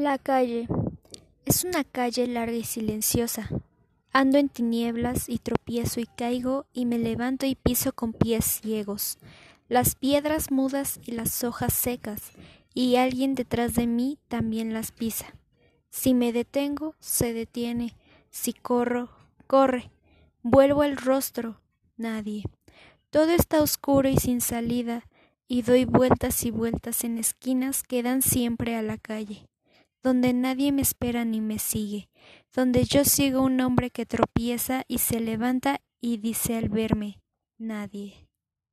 La calle. Es una calle larga y silenciosa. Ando en tinieblas y tropiezo y caigo y me levanto y piso con pies ciegos. Las piedras mudas y las hojas secas y alguien detrás de mí también las pisa. Si me detengo, se detiene. Si corro, corre. Vuelvo el rostro, nadie. Todo está oscuro y sin salida y doy vueltas y vueltas en esquinas que dan siempre a la calle donde nadie me espera ni me sigue, donde yo sigo un hombre que tropieza y se levanta y dice al verme, nadie.